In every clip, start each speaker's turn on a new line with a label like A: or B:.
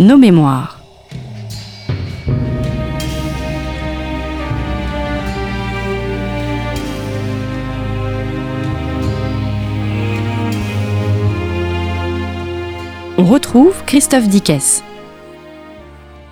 A: nos mémoires. On retrouve Christophe Dickès.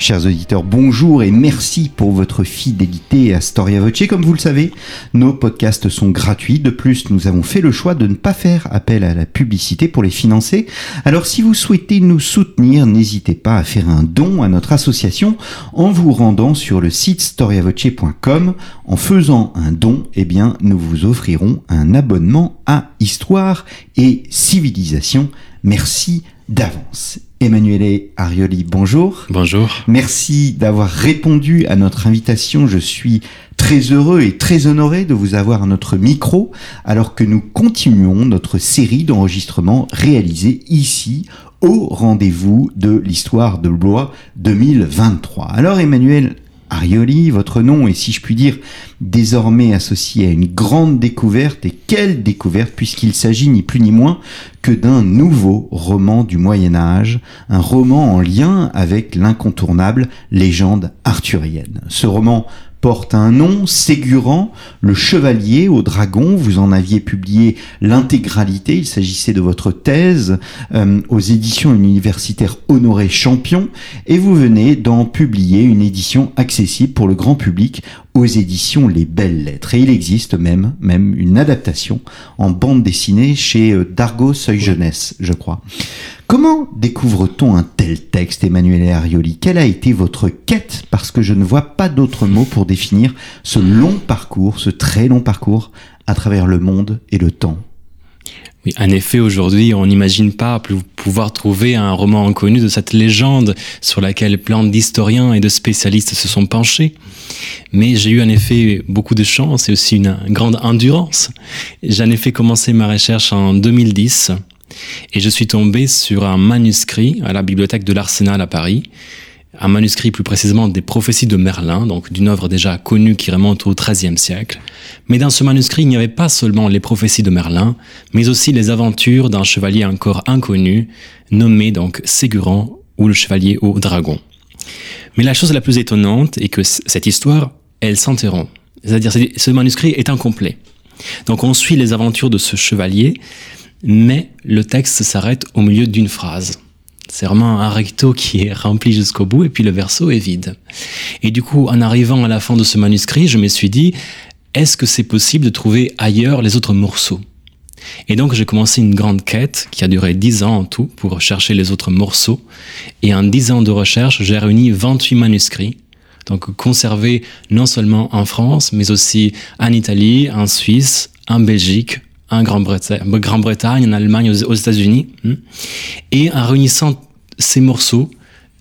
B: Chers auditeurs, bonjour et merci pour votre fidélité à Storia Voce. Comme vous le savez, nos podcasts sont gratuits. De plus, nous avons fait le choix de ne pas faire appel à la publicité pour les financer. Alors si vous souhaitez nous soutenir, n'hésitez pas à faire un don à notre association en vous rendant sur le site storiavoce.com. En faisant un don, eh bien, nous vous offrirons un abonnement à Histoire et Civilisation. Merci d'avance. Emanuele Arioli, bonjour.
C: Bonjour.
B: Merci d'avoir répondu à notre invitation. Je suis très heureux et très honoré de vous avoir à notre micro alors que nous continuons notre série d'enregistrements réalisés ici au rendez-vous de l'histoire de Blois 2023. Alors Emmanuel Arioli, votre nom est, si je puis dire, désormais associé à une grande découverte. Et quelle découverte, puisqu'il s'agit ni plus ni moins que d'un nouveau roman du Moyen Âge, un roman en lien avec l'incontournable légende arthurienne. Ce roman porte un nom, Ségurant, le chevalier au dragon. Vous en aviez publié l'intégralité. Il s'agissait de votre thèse euh, aux éditions universitaires Honoré Champion. Et vous venez d'en publier une édition accessible pour le grand public aux éditions Les Belles Lettres. Et il existe même, même une adaptation en bande dessinée chez euh, Dargo Seuil Jeunesse, je crois. Comment découvre-t-on un tel texte, Emmanuel Arioli? Quelle a été votre quête? Parce que je ne vois pas d'autre mot pour définir ce long parcours, ce très long parcours à travers le monde et le temps.
C: Oui, en effet, aujourd'hui, on n'imagine pas pouvoir trouver un roman inconnu de cette légende sur laquelle plein d'historiens et de spécialistes se sont penchés. Mais j'ai eu en effet beaucoup de chance et aussi une grande endurance. J'en ai fait commencer ma recherche en 2010 et je suis tombé sur un manuscrit à la bibliothèque de l'Arsenal à Paris, un manuscrit plus précisément des prophéties de Merlin, donc d'une œuvre déjà connue qui remonte au XIIIe siècle. Mais dans ce manuscrit, il n'y avait pas seulement les prophéties de Merlin, mais aussi les aventures d'un chevalier encore inconnu, nommé donc Ségurant ou le chevalier au dragon. Mais la chose la plus étonnante est que cette histoire, elle s'interrompt. C'est-à-dire, ce manuscrit est incomplet. Donc on suit les aventures de ce chevalier, mais le texte s'arrête au milieu d'une phrase. C'est vraiment un recto qui est rempli jusqu'au bout et puis le verso est vide. Et du coup, en arrivant à la fin de ce manuscrit, je me suis dit, est-ce que c'est possible de trouver ailleurs les autres morceaux? Et donc j'ai commencé une grande quête qui a duré dix ans en tout pour chercher les autres morceaux. Et en dix ans de recherche, j'ai réuni 28 manuscrits donc conservés non seulement en France, mais aussi en Italie, en Suisse, en Belgique, en Grande-Bretagne, en Allemagne, aux, États-Unis. Hmm. Et en réunissant ces morceaux,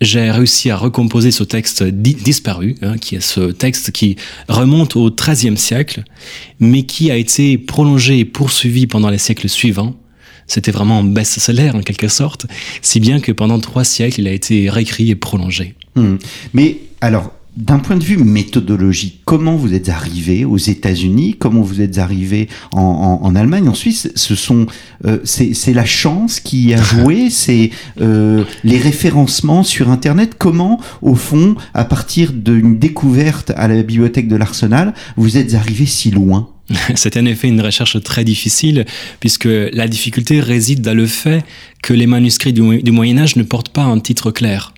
C: j'ai réussi à recomposer ce texte disparu, hein, qui est ce texte qui remonte au XIIIe siècle, mais qui a été prolongé et poursuivi pendant les siècles suivants. C'était vraiment un best-seller en quelque sorte, si bien que pendant trois siècles, il a été réécrit et prolongé.
B: Hmm. Mais alors, d'un point de vue méthodologique, comment vous êtes arrivé aux États-Unis, comment vous êtes arrivé en, Allemagne, en Suisse Ce sont, euh, c'est la chance qui a joué, c'est euh, les référencements sur Internet. Comment, au fond, à partir d'une découverte à la bibliothèque de l'Arsenal, vous êtes arrivé si loin?
C: C'est en effet une recherche très difficile, puisque la difficulté réside dans le fait que les manuscrits du Moyen Âge ne portent pas un titre clair.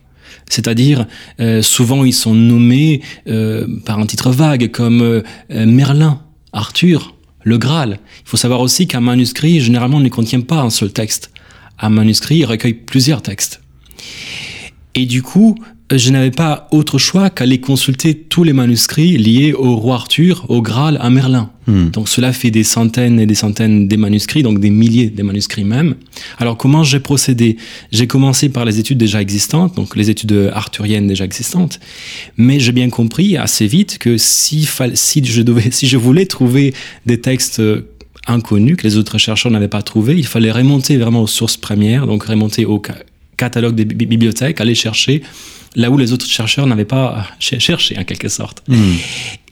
C: C'est-à-dire, euh, souvent ils sont nommés euh, par un titre vague comme euh, Merlin, Arthur, le Graal. Il faut savoir aussi qu'un manuscrit, généralement, ne contient pas un seul texte. Un manuscrit il recueille plusieurs textes. Et du coup, je n'avais pas autre choix qu'aller consulter tous les manuscrits liés au roi Arthur, au Graal, à Merlin. Hmm. Donc cela fait des centaines et des centaines de manuscrits, donc des milliers de manuscrits même. Alors comment j'ai procédé? J'ai commencé par les études déjà existantes, donc les études arthuriennes déjà existantes, mais j'ai bien compris assez vite que si, si, je devais, si je voulais trouver des textes inconnus que les autres chercheurs n'avaient pas trouvé, il fallait remonter vraiment aux sources premières, donc remonter au catalogue des bibliothèques, aller chercher là où les autres chercheurs n'avaient pas cherché en quelque sorte. Hmm.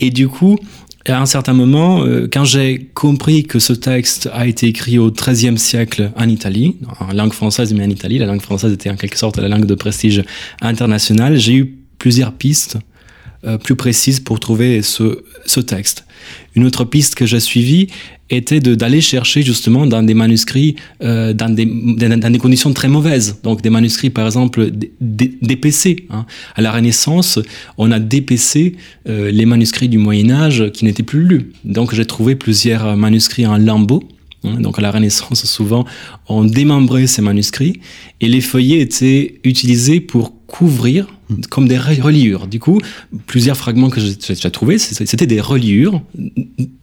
C: Et du coup, à un certain moment, euh, quand j'ai compris que ce texte a été écrit au XIIIe siècle en Italie, en langue française mais en Italie, la langue française était en quelque sorte la langue de prestige international, j'ai eu plusieurs pistes plus précises pour trouver ce, ce texte. Une autre piste que j'ai suivie était d'aller chercher justement dans des manuscrits euh, dans, des, dans, des, conditions très mauvaises. Donc des manuscrits par exemple dépecés. Hein. À la Renaissance, on a dépecé euh, les manuscrits du Moyen Âge qui n'étaient plus lus. Donc j'ai trouvé plusieurs manuscrits en lambeaux. Hein. Donc à la Renaissance, souvent, on démembrait ces manuscrits et les feuillets étaient utilisés pour couvrir comme des reliures. Du coup, plusieurs fragments que j'ai trouvés, c'était des reliures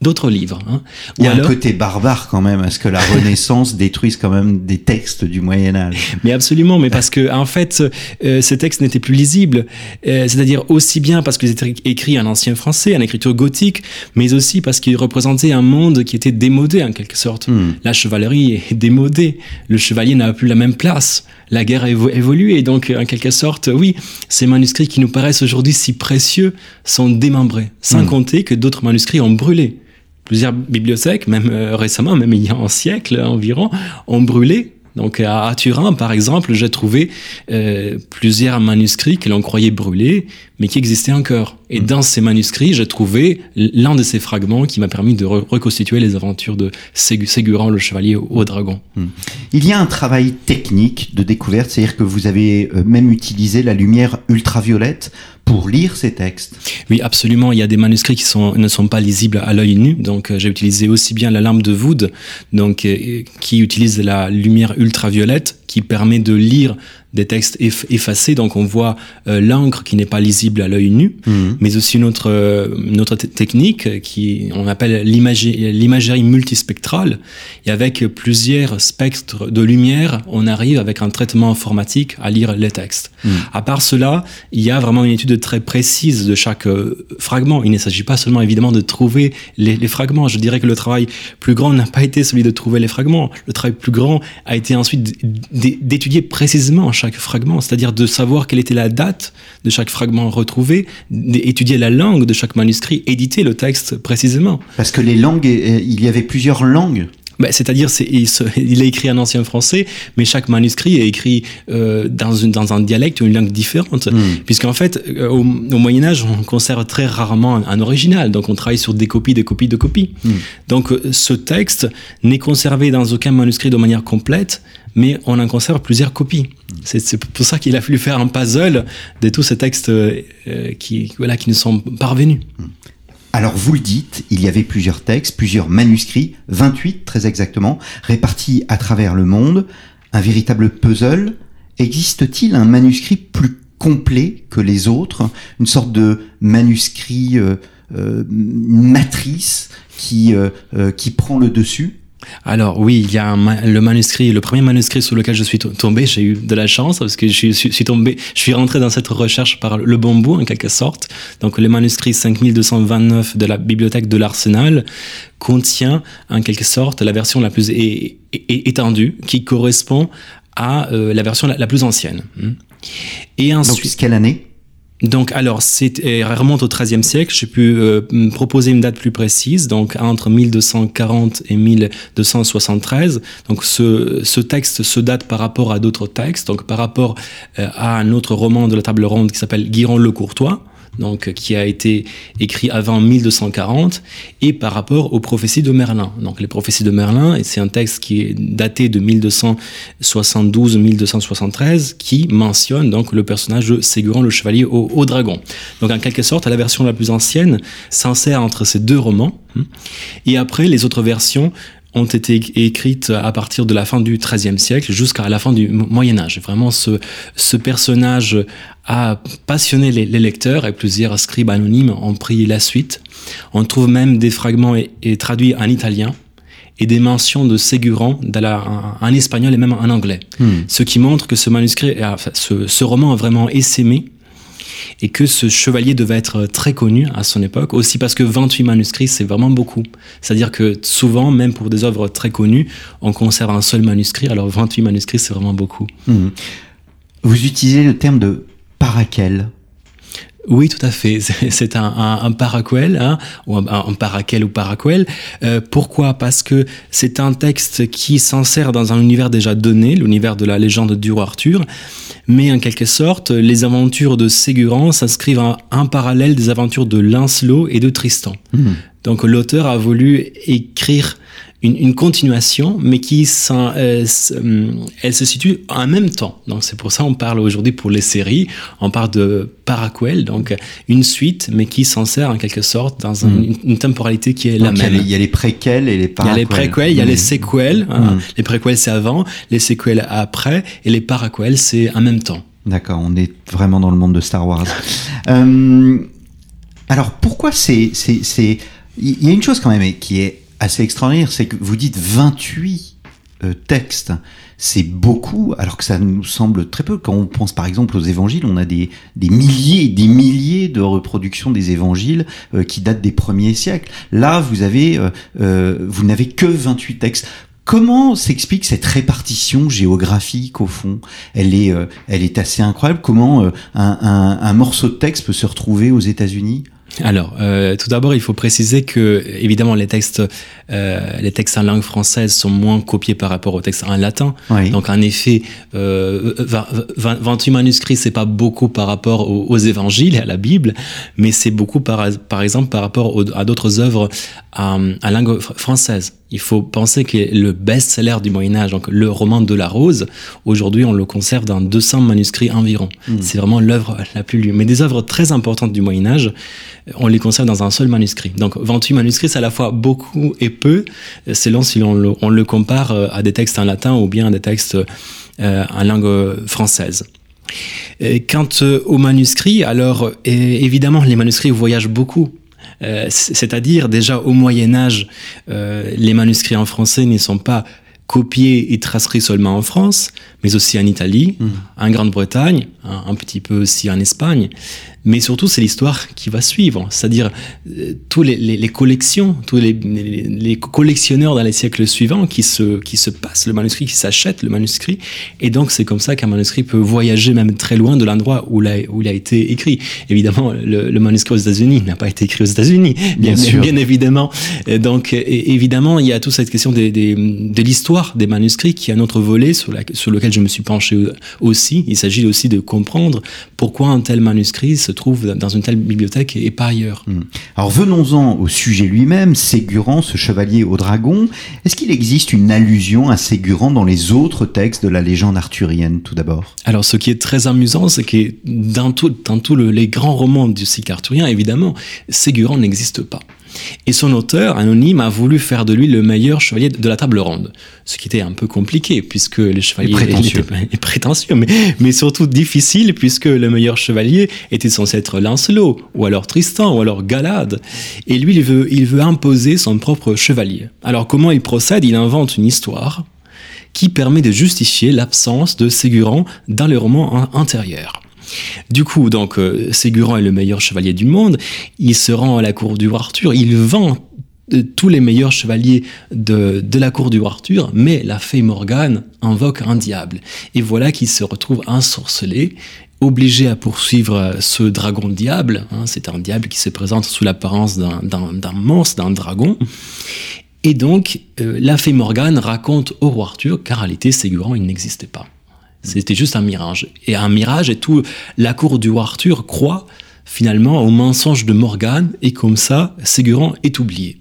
C: d'autres livres. Hein.
B: Il y a un côté barbare quand même, à ce que la Renaissance détruise quand même des textes du Moyen Âge.
C: Mais absolument, mais parce que en fait, euh, ces textes n'étaient plus lisibles. Euh, c'est-à-dire aussi bien parce qu'ils étaient écrits en ancien français, en écriture gothique, mais aussi parce qu'ils représentaient un monde qui était démodé en quelque sorte. Hmm. La chevalerie est démodée, le chevalier n'a plus la même place, la guerre a évolué, et donc en quelque sorte, oui, ces manuscrits qui nous paraissent aujourd'hui si précieux sont démembrés, sans hmm. compter que d'autres manuscrits ont brûlé. Plusieurs bibliothèques, même euh, récemment, même il y a un siècle environ, ont brûlé donc à, Turin, par exemple, j'ai trouvé euh, plusieurs manuscrits que l'on croyait brûlés, mais qui existaient encore. Et mm. dans ces manuscrits, j'ai trouvé l'un de ces fragments qui m'a permis de reconstituer les aventures de Ségurant le chevalier au, dragon. Mm.
B: Il y a un travail technique de découverte, c'est-à-dire que vous avez euh, même utilisé la lumière ultraviolette pour lire ces textes.
C: Oui, absolument. Il y a des manuscrits qui sont, ne sont pas lisibles à l'œil nu. Donc, euh, j'ai utilisé aussi bien la lampe de Wood, donc, euh, qui utilise la lumière ultraviolette, qui permet de lire des textes effacés, donc on voit euh, l'encre qui n'est pas lisible à l'œil nu, mhm. mais aussi une autre, euh, une autre technique qui on appelle l'imagerie multispectrale, et avec plusieurs spectres de lumière, on arrive avec un traitement informatique à lire les textes. Mhm. À part cela, il y a vraiment une étude très précise de chaque euh, fragment. Il ne s'agit pas seulement évidemment de trouver les, les, fragments. Je dirais que le travail plus grand n'a pas été celui de trouver les fragments. Le travail plus grand a été ensuite d'étudier précisément chaque fragment, c'est-à-dire de savoir quelle était la date de chaque fragment retrouvé, d'étudier la langue de chaque manuscrit, éditer le texte précisément.
B: Parce que les langues, euh, il y avait plusieurs langues.
C: Ben, C'est-à-dire, c'est, il, il, est écrit en ancien français, mais chaque manuscrit est écrit euh, dans, une, dans un dialecte ou une langue différente. Mm. Puisqu'en fait, euh, au, au, Moyen Âge, on conserve très rarement un, original. Donc, on travaille sur des copies, des copies, de copies. Mm. Donc, ce texte n'est conservé dans aucun manuscrit de manière complète, mais on en conserve plusieurs copies. C'est pour ça qu'il a fallu faire un puzzle de tous ces textes euh, qui, voilà, qui nous sont parvenus.
B: Alors vous le dites, il y avait plusieurs textes, plusieurs manuscrits, 28 très exactement, répartis à travers le monde, un véritable puzzle. Existe-t-il un manuscrit plus complet que les autres, une sorte de manuscrit euh, euh, matrice qui, euh, qui prend le dessus?
C: Alors oui, il y a le manuscrit, le premier manuscrit sur lequel je suis tombé, j'ai eu de la chance parce que je suis, tombé, je suis rentré dans cette recherche par le bon bout en quelque sorte. Donc le manuscrit 5229 de la bibliothèque de l'Arsenal contient en quelque sorte la version la plus étendue qui correspond à euh, la version la, plus ancienne.
B: Et ensuite, Donc, quelle année?
C: Donc, alors, c'est remonte au XIIIe siècle. J'ai pu euh, proposer une date plus précise, donc entre 1240 et 1273. Donc, ce, ce texte se date par rapport à d'autres textes, donc par rapport euh, à un autre roman de la table ronde qui s'appelle Guiron le Courtois donc qui a été écrit avant 1240, et par rapport aux prophéties de Merlin. Donc les prophéties de Merlin, c'est un texte qui est daté de 1272-1273, qui mentionne donc le personnage de Ségurant le chevalier au, au, dragon. Donc en quelque sorte, la version la plus ancienne s'insère entre ces deux romans, hein. et après les autres versions ont été écrites à partir de la fin du XIIIe siècle jusqu'à la fin du Moyen Âge. Vraiment, ce, ce personnage a passionné les, lecteurs et plusieurs scribes anonymes ont pris la suite. On trouve même des fragments et, traduits en italien et des mentions de Ségurant en, espagnol et même en anglais. Hmm. Ce qui montre que ce manuscrit, ce, ce roman a vraiment essaimé et que ce chevalier devait être très connu à son époque, aussi parce que 28 manuscrits, c'est vraiment beaucoup. C'est-à-dire que souvent, même pour des œuvres très connues, on conserve un seul manuscrit, alors 28 manuscrits, c'est vraiment beaucoup.
B: Mmh. Vous utilisez le terme de paraquel
C: Oui, tout à fait. C'est un, un, un paraquel, hein, ou un, un paraquel ou paraquel. Euh, pourquoi? Parce que c'est un texte qui s'insère dans un univers déjà donné, l'univers de la légende du roi Arthur, mais en quelque sorte, les aventures de Ségurant s'inscrivent en, en parallèle des aventures de Lancelot et de Tristan.
B: Mmh.
C: Donc l'auteur a voulu écrire une, une continuation, mais qui euh, elle se situe en même temps. Donc c'est pour ça on parle aujourd'hui pour les séries, on parle de paraquel, donc une suite, mais qui s'en sert en quelque sorte dans un,
B: Mm.
C: une, une temporalité qui est
B: Donc,
C: la même.
B: il y, a les préquels et les
C: Il y a
B: paraquels.
C: les préquels, il y a les
B: Mm.
C: séquelles. hein.
B: Mm.
C: Les préquels c'est avant, les séquelles après, et les paraquels c'est en même temps.
B: D'accord, on est vraiment dans le monde de Star Wars. Euh, alors pourquoi c'est il y a une chose quand même qui est assez extraordinaire, c'est que vous dites 28 euh, textes. C'est beaucoup, alors que ça nous semble très peu. Quand on pense par exemple aux évangiles, on a des, des milliers, des milliers de reproductions des évangiles euh, qui datent des premiers siècles. Là, vous avez, euh, euh, vous n'avez que 28 textes. Comment s'explique cette répartition géographique au fond? Elle est, euh, elle est assez incroyable. Comment un, un, un morceau de texte peut se retrouver aux États-Unis?
C: Alors, euh, tout d'abord, il faut préciser que, évidemment, les textes, euh, les textes en langue française sont moins copiés par rapport aux textes en latin.
B: Oui.
C: Donc, en effet, euh, 20 20 28 manuscrits, c'est pas beaucoup par rapport aux, aux évangiles et à la Bible, mais c'est beaucoup, par, par exemple, par rapport aux- à d'autres œuvres en, en langue fr- française. Il faut penser que le best-seller du Moyen-Âge, donc le roman de la Rose, aujourd'hui, on le conserve dans 200 manuscrits environ.
B: Mm.
C: C'est vraiment l'œuvre la plus lue. Mais des œuvres très importantes du Moyen-Âge, on les conserve dans un seul manuscrit. Donc 28 manuscrits, c'est à la fois beaucoup et peu, selon si on le, on le compare euh, à des textes en latin ou bien à des textes euh, en langue française. Et quant euh, aux manuscrits, alors évidemment, les manuscrits voyagent beaucoup. Euh, C'est-à-dire, déjà au Moyen Âge, euh, les manuscrits en français ne sont pas copiés et transcrits seulement en France, mais aussi en Italie,
B: Mm.
C: en Grande-Bretagne, un, un petit peu aussi en Espagne. Mais surtout, c'est l'histoire qui va suivre. C'est-à-dire, euh, tous les, les- les collections, tous les, les- les collectionneurs dans les siècles suivants qui se, qui se passent le manuscrit, qui s'achètent le manuscrit. Et donc, c'est comme ça qu'un manuscrit peut voyager même très loin de l'endroit où, la- où il a été écrit. Évidemment, le, le manuscrit aux États-Unis n'a pas été écrit aux États-Unis,
B: Bien sûr.
C: bien évidemment. Et donc, et- évidemment, il y a toute cette question des, des- de l'histoire des manuscrits qui est un autre volet sur, la- sur lequel je me suis penché aussi. Il s'agit aussi de comprendre pourquoi un tel manuscrit se trouve dans une telle bibliothèque et pas ailleurs.
B: Hmm. Alors venons-en au sujet lui-même, Ségurant, ce chevalier au dragon. Est-ce qu'il existe une allusion à Ségurant dans les autres textes de la légende arthurienne tout d'abord?
C: Alors, ce qui est très amusant, c'est que dans tous le- les grands romans du cycle arthurien, évidemment, Ségurant n'existe pas. Et son auteur, anonyme, a voulu faire de lui le meilleur chevalier de la table ronde. Ce qui était un peu compliqué, puisque les chevaliers...
B: Et prétentieux.
C: prétentieux, mais, mais surtout difficile, puisque le meilleur chevalier était censé être Lancelot, ou alors Tristan, ou alors Galade. Et lui, il veut, il veut imposer son propre chevalier. Alors, comment il procède? Il invente une histoire qui permet de justifier l'absence de Ségurant dans le roman an- antérieur. Du coup, donc, euh, est le meilleur chevalier du monde. Il se rend à la cour du roi Arthur. Il vend euh, tous les meilleurs chevaliers de, la cour du roi Arthur, mais la fée Morgane invoque un diable. Et voilà qu'il se retrouve ensorcelé, obligé à poursuivre euh, ce dragon diable. hein. C'est un diable qui se présente sous l'apparence d'un- monstre, d'un dragon. Et donc, la fée Morgane raconte au roi Arthur qu'en réalité, Ségurant, il n'existait pas. C'était juste un mirage. Et un mirage, et tout la cour du roi Arthur croit finalement au mensonge de Morgane, et comme ça, Ségurant est oublié.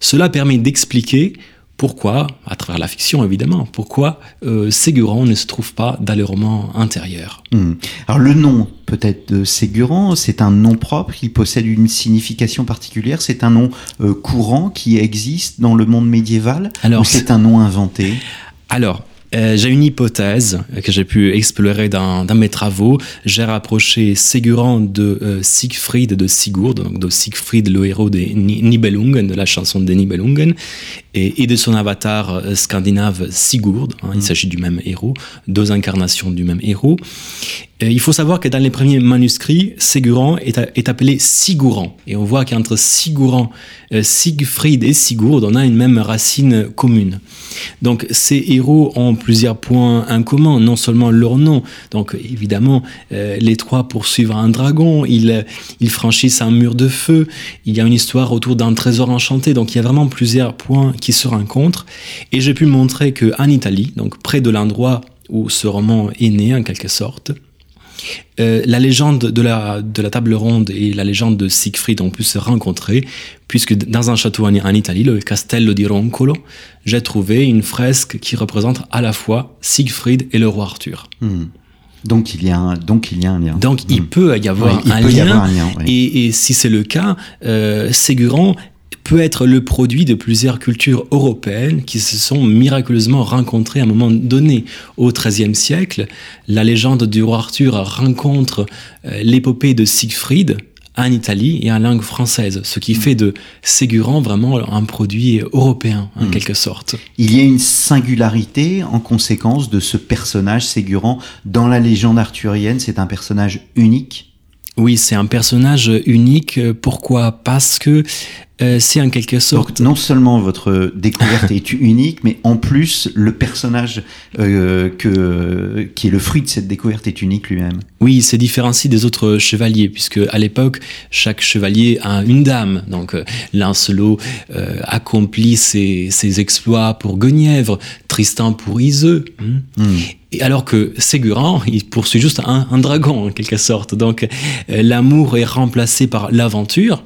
C: Cela permet d'expliquer pourquoi, à travers la fiction évidemment, pourquoi euh, Ségurant ne se trouve pas dans le roman intérieur.
B: Hmm. Alors le nom peut-être de Ségurant, c'est un nom propre, il possède une signification particulière, c'est un nom euh, courant qui existe dans le monde médiéval
C: Alors,
B: ou c'est un nom inventé?
C: Alors, euh, j'ai une hypothèse que j'ai pu explorer dans, dans mes travaux. J'ai rapproché Ségurant de euh, Siegfried de Sigurd, donc de Siegfried, le héros des Ni- Nibelungen, de la chanson des Nibelungen, et, et de son avatar euh, scandinave Sigurd. hein, Il s'agit du même héros, deux incarnations du même héros. Euh, il faut savoir que dans les premiers manuscrits, Ségurant est, appelé Sigouran. Et on voit qu'entre Sigouran, euh, Siegfried et Sigurd, on a une même racine commune. Donc ces héros ont plusieurs points en commun, non seulement leur nom. Donc évidemment, euh, les trois poursuivent un dragon, ils, ils franchissent un mur de feu, il y a une histoire autour d'un trésor enchanté. Donc il y a vraiment plusieurs points qui se rencontrent. Et j'ai pu montrer que en Italie, donc près de l'endroit où ce roman est né en quelque sorte, euh, la légende de la, de la table ronde et la légende de Siegfried ont pu se rencontrer, puisque dans un château en, en Italie, le Castello di Roncolo, j'ai trouvé une fresque qui représente à la fois Siegfried et le roi Arthur.
B: Hmm. Donc il y a un, donc il y a un lien.
C: Donc il
B: Hmm.
C: peut y avoir,
B: Oui,
C: un,
B: y
C: lien,
B: avoir un lien, oui.
C: et, et si c'est le cas, euh, Ségurant peut être le produit de plusieurs cultures européennes qui se sont miraculeusement rencontrées à un moment donné. Au XIIIe siècle, la légende du roi Arthur rencontre euh, l'épopée de Siegfried en Italie et en langue française, ce qui fait de Ségurant vraiment un produit européen, en
B: Mm.
C: quelque sorte.
B: Il y a une singularité en conséquence de ce personnage Ségurant dans la légende arthurienne. C'est un personnage unique.
C: Oui, c'est un personnage unique. Pourquoi? Parce que euh, c'est en quelque sorte...
B: Donc, non seulement votre découverte est unique, mais en plus le personnage euh, que, qui est le fruit de cette découverte est unique lui-même.
C: Oui, il se différencie des autres chevaliers, puisque à l'époque, chaque chevalier a une dame. Donc, euh, Lancelot euh, accomplit ses, ses exploits pour Guenièvre, Tristan pour Iseux. hein.
B: Hmm.
C: Alors que Ségurant, il poursuit juste un, dragon, en quelque sorte. Donc, euh, l'amour est remplacé par l'aventure.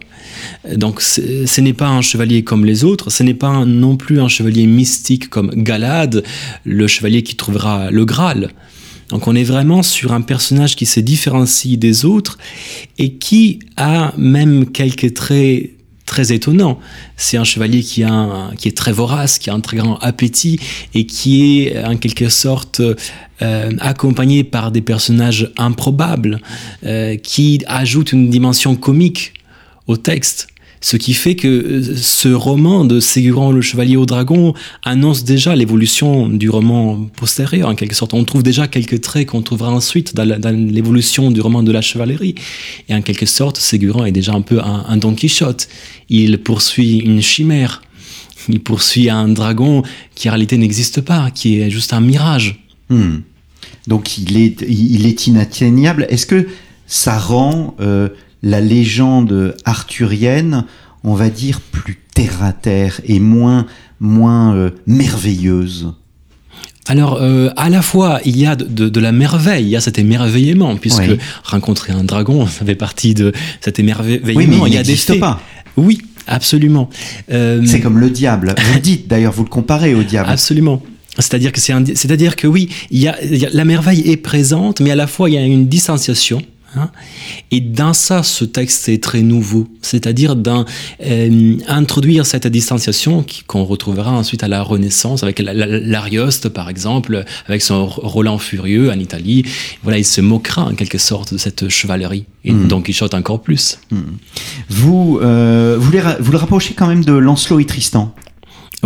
C: Donc, ce n'est pas un chevalier comme les autres, ce n'est pas non plus un chevalier mystique comme Galad, le chevalier qui trouvera le Graal. Donc, on est vraiment sur un personnage qui se différencie des autres et qui a même quelques traits très étonnants. C'est un chevalier qui est très vorace, qui a un très grand appétit et qui est en quelque sorte euh, accompagné par des personnages improbables euh, qui ajoutent une dimension comique au texte. Ce qui fait que euh, ce roman de Ségurant le Chevalier au Dragon annonce déjà l'évolution du roman postérieur, en quelque sorte. On trouve déjà quelques traits qu'on trouvera ensuite dans l'évolution du roman de la chevalerie. Et en quelque sorte, Ségurant est déjà un peu un, Don Quichotte. Il poursuit une chimère. Il poursuit un dragon qui en réalité n'existe pas, qui est juste un mirage.
B: Hmm. Donc il est, il est inatteignable. Est-ce que ça rend euh, la légende arthurienne, on va dire, plus terre à terre et moins, moins euh, merveilleuse
C: Alors, euh, à la fois, il y a de, de- de la merveille, il y a cet émerveillement, puisque
B: Oui.
C: rencontrer un dragon, ça fait partie de cet émerveillement.
B: Oui, mais il,
C: il y a des
B: n'existe
C: faits.
B: pas.
C: Oui, absolument. Euh,
B: C'est comme le diable. Vous le dites d'ailleurs, vous le comparez au diable.
C: Absolument. C'est-à-dire que c'est un- c'est-à-dire que oui, il y, a, il y a- la merveille est présente, mais à la fois il y a une distanciation. Hein. et dans ça, ce texte est très nouveau. C'est-à-dire d'introduire cette distanciation qu'on retrouvera ensuite à la Renaissance avec la- la- l'Arioste, par exemple, avec son Roland furieux en Italie. Voilà, il se moquera en quelque sorte de cette chevalerie. Et
B: Mm.
C: Don Quichotte encore plus.
B: Vous, euh, vous, les ra- vous le rapprochez quand même de Lancelot et Tristan?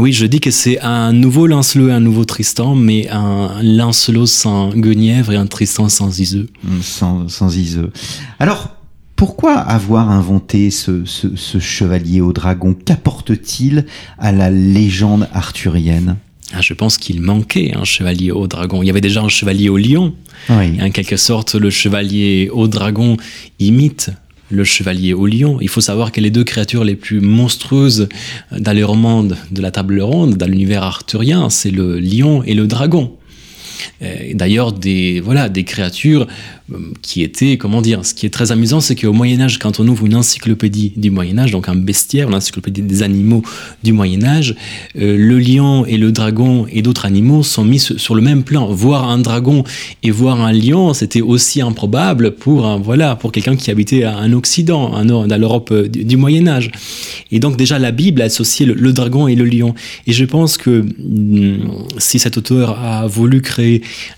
C: Oui, je dis que c'est un nouveau Lancelot et un nouveau Tristan, mais un Lancelot sans Guenièvre et un Tristan sans Iseux.
B: Hmm, sans, sans Iseux. Alors, pourquoi avoir inventé ce, ce- ce chevalier au dragon Qu'apporte-t-il à la légende arthurienne?
C: Ah, je pense qu'il manquait un chevalier au dragon. Il y avait déjà un chevalier au lion.
B: Oui.
C: Et en quelque sorte, le chevalier au dragon imite le chevalier au lion. Il faut savoir que les deux créatures les plus monstrueuses dans les romans de la table ronde, dans l'univers arthurien, c'est le lion et le dragon. Euh, D'ailleurs, des voilà, des créatures euh, qui étaient, comment dire, ce qui est très amusant, c'est qu'au Moyen Âge, quand on ouvre une encyclopédie du Moyen Âge, donc un bestiaire, une encyclopédie des animaux du Moyen Âge, euh, le lion et le dragon et d'autres animaux sont mis sur, le même plan. Voir un dragon et voir un lion, c'était aussi improbable pour un, voilà, pour quelqu'un qui habitait en Occident, en, dans l'Europe du, du Moyen Âge. Et donc déjà la Bible a associé le, le dragon et le lion. Et je pense que hum, si cet auteur a voulu créer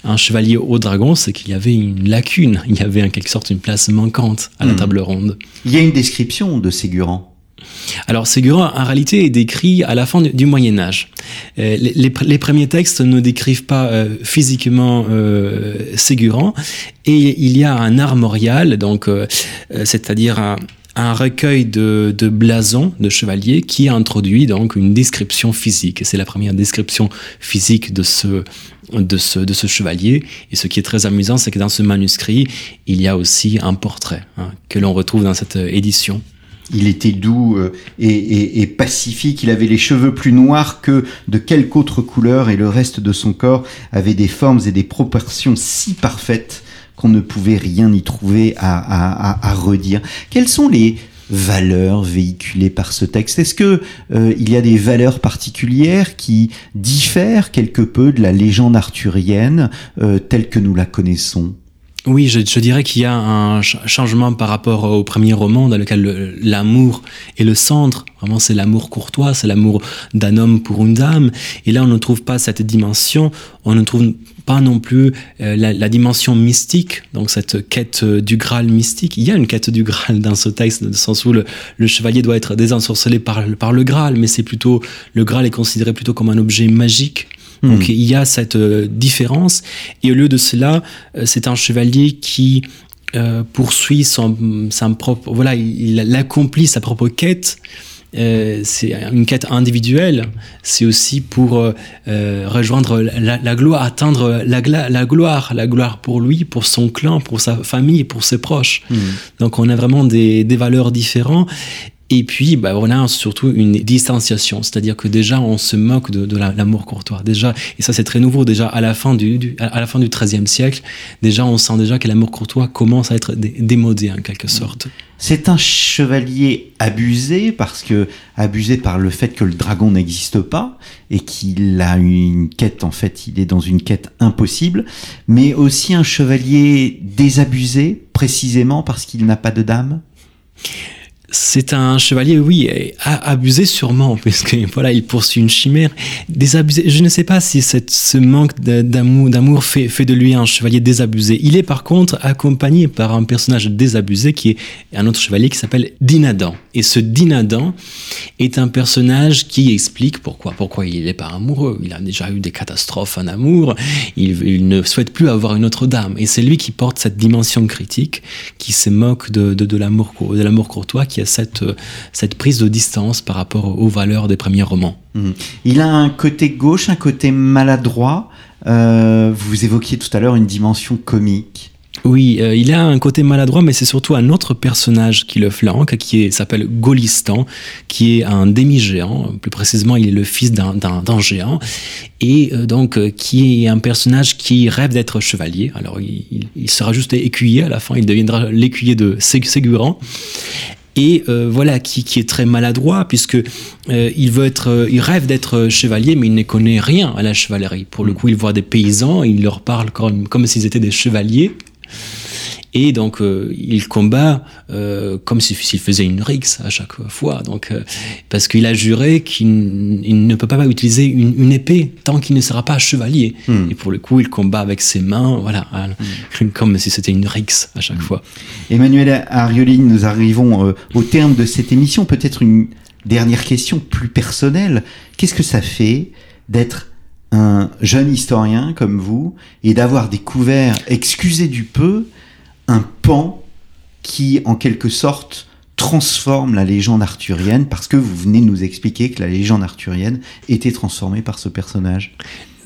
C: un chevalier au dragon, c'est qu'il y avait une lacune, il y avait en quelque sorte une place manquante à la
B: Hmm.
C: table ronde.
B: Il y a une description de Ségurant.
C: Alors, Ségurant, en réalité, est décrit à la fin du, Moyen Âge. Euh, les, premiers textes ne décrivent pas euh, physiquement euh, Ségurant, et il y a un armorial, donc, c'est-à-dire un, recueil de, de, blasons de chevaliers qui introduit donc une description physique. C'est la première description physique de ce, de ce, de ce chevalier. Et ce qui est très amusant, c'est que dans ce manuscrit, il y a aussi un portrait hein, que l'on retrouve dans cette édition.
B: Il était doux euh, et, pacifique, il avait les cheveux plus noirs que de quelque autre couleur et le reste de son corps avait des formes et des proportions si parfaites qu'on ne pouvait rien y trouver à, redire. Quelles sont les valeurs véhiculées par ce texte. Est-ce que euh, il y a des valeurs particulières qui diffèrent quelque peu de la légende arthurienne euh, telle que nous la connaissons?
C: Oui, je, je dirais qu'il y a un changement par rapport au premier roman dans lequel l'amour est le centre. Vraiment, c'est l'amour courtois, c'est l'amour d'un homme pour une dame. Et là, on ne trouve pas cette dimension. On ne trouve pas non plus euh, la, dimension mystique, donc cette quête euh, du Graal mystique. Il y a une quête du Graal dans ce texte, dans le sens où le, le chevalier doit être désensorcelé par, par le Graal, mais c'est plutôt le Graal est considéré plutôt comme un objet magique donc hmm. il y a cette euh, différence. Et au lieu de cela, euh, c'est un chevalier qui euh, poursuit son, son, propre, voilà, il, accomplit sa propre quête. c'est une quête individuelle. C'est aussi pour rejoindre la, gloire, atteindre la, la, gloire, la gloire pour lui, pour son clan, pour sa famille, pour ses proches. Hmm. Donc on a vraiment des, des valeurs différentes. Et puis, bah, on a surtout une distanciation, c'est-à-dire que déjà on se moque de, l'amour courtois. Déjà, et ça c'est très nouveau. Déjà à la fin du, à la fin du XIIIe siècle, déjà on sent déjà que l'amour courtois commence à être démodé en quelque sorte.
B: C'est un chevalier abusé parce que abusé par le fait que le dragon n'existe pas et qu'il a une quête en fait, il est dans une quête impossible, mais aussi un chevalier désabusé précisément parce qu'il n'a pas de dame?
C: C'est un chevalier, oui, abusé sûrement, puisque voilà, il poursuit une chimère. Désabusé, je ne sais pas si cette, ce manque d'amour, fait, fait de lui un chevalier désabusé. Il est par contre accompagné par un personnage désabusé qui est un autre chevalier qui s'appelle Dinadan. Et ce Dinadan est un personnage qui explique pourquoi, pourquoi il n'est pas amoureux. Il a déjà eu des catastrophes en amour. Il, ne souhaite plus avoir une autre dame. Et c'est lui qui porte cette dimension critique, qui se moque de, de, de l'amour courtois, qui cette, euh, cette prise de distance par rapport aux valeurs des premiers romans.
B: Mmh. Il a un côté gauche, un côté maladroit. Euh, vous évoquiez tout à l'heure une dimension comique.
C: Oui, euh, il a un côté maladroit, mais c'est surtout un autre personnage qui le flanque, qui s'appelle Golistan, qui est un demi-géant. Plus précisément, il est le fils d'un géant, et donc qui est un personnage qui rêve d'être chevalier. Alors, il, il, sera juste écuyer à la fin, il deviendra l'écuyer de Ségurant et euh, voilà qui, qui, est très maladroit puisque euh, il veut être euh, il rêve d'être chevalier mais il ne connaît rien à la chevalerie pour le mm. coup il voit des paysans il leur parle comme comme s'ils étaient des chevaliers et donc, euh, il combat euh, comme s'il faisait une rixe à chaque fois. Donc, euh, parce qu'il a juré qu'il ne peut pas utiliser une, épée tant qu'il ne sera pas chevalier. Hmm. Et pour le coup, il combat avec ses mains, voilà, hmm. comme si c'était une rixe à chaque hmm. fois.
B: Emmanuel Arioli, nous arrivons au terme de cette émission. Peut-être une dernière question plus personnelle. Qu'est-ce que ça fait d'être un jeune historien comme vous et d'avoir découvert, excusez du peu, un pan qui, en quelque sorte, transforme la légende arthurienne parce que vous venez de nous expliquer que la légende arthurienne était transformée par ce personnage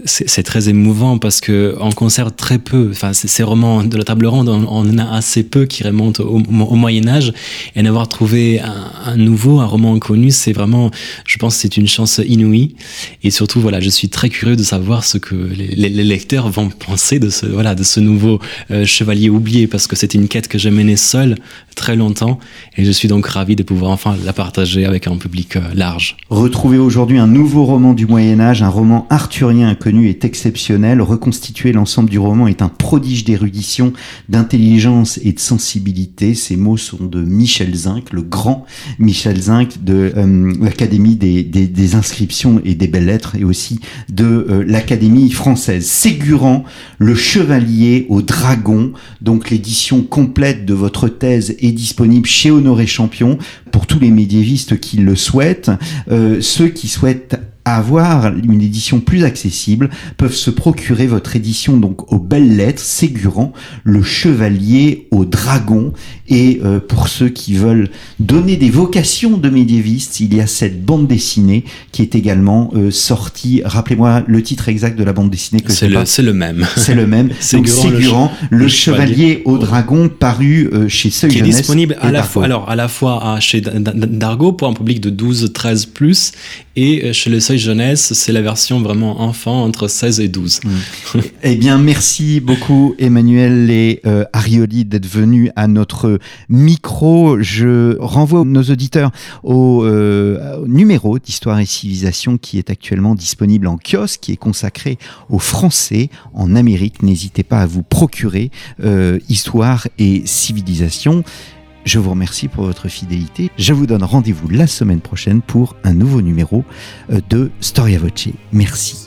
C: c'est très émouvant parce que on conserve très peu. Enfin, ces romans de la table ronde, on, en a assez peu qui remontent au, Moyen Âge. Et d'avoir trouvé un, nouveau, un roman inconnu, c'est vraiment, je pense, c'est une chance inouïe. Et surtout, voilà, je suis très curieux de savoir ce que les, lecteurs vont penser de ce, voilà, de ce nouveau euh, chevalier oublié, parce que c'était une quête que j'ai menée seule très longtemps, et je suis donc ravi de pouvoir enfin la partager avec un public euh, large.
B: Retrouver aujourd'hui un nouveau roman du Moyen Âge, un roman arthurien est exceptionnel. Reconstituer l'ensemble du roman est un prodige d'érudition, d'intelligence et de sensibilité. Ces mots sont de Michel Zinc, le grand Michel Zinc de euh, l'Académie des, inscriptions et des belles lettres et aussi de euh, l'Académie française. Ségurant, le chevalier au dragon. Donc l'édition complète de votre thèse est disponible chez Honoré Champion pour tous les médiévistes qui le souhaitent. Euh, ceux qui souhaitent avoir une édition plus accessible peuvent se procurer votre édition donc aux belles lettres Ségurant, le chevalier au dragon et euh, pour ceux qui veulent donner des vocations de médiévistes, il y a cette bande dessinée qui est également euh, sortie. Rappelez-moi le titre exact de la bande dessinée que
C: c'est le, c'est le même.
B: C'est le même. Ségurant, le, chevalier, au dragon paru euh, chez Seuil
C: Qui est disponible à la fois alors à la fois chez Dargo pour un public de 12 13 plus et chez le Seuil jeunesse, c'est la version vraiment enfant entre 16 et 12.
B: Mm. eh bien, merci beaucoup Emmanuel et euh, d'être venus à notre micro. Je renvoie nos auditeurs au, euh, numéro d'Histoire et Civilisation qui est actuellement disponible en kiosque, qui est consacré aux Français en Amérique. N'hésitez pas à vous procurer euh, Histoire et Civilisation. Je vous remercie pour votre fidélité. Je vous donne rendez-vous la semaine prochaine pour un nouveau numéro euh, de Storia Voce. Merci.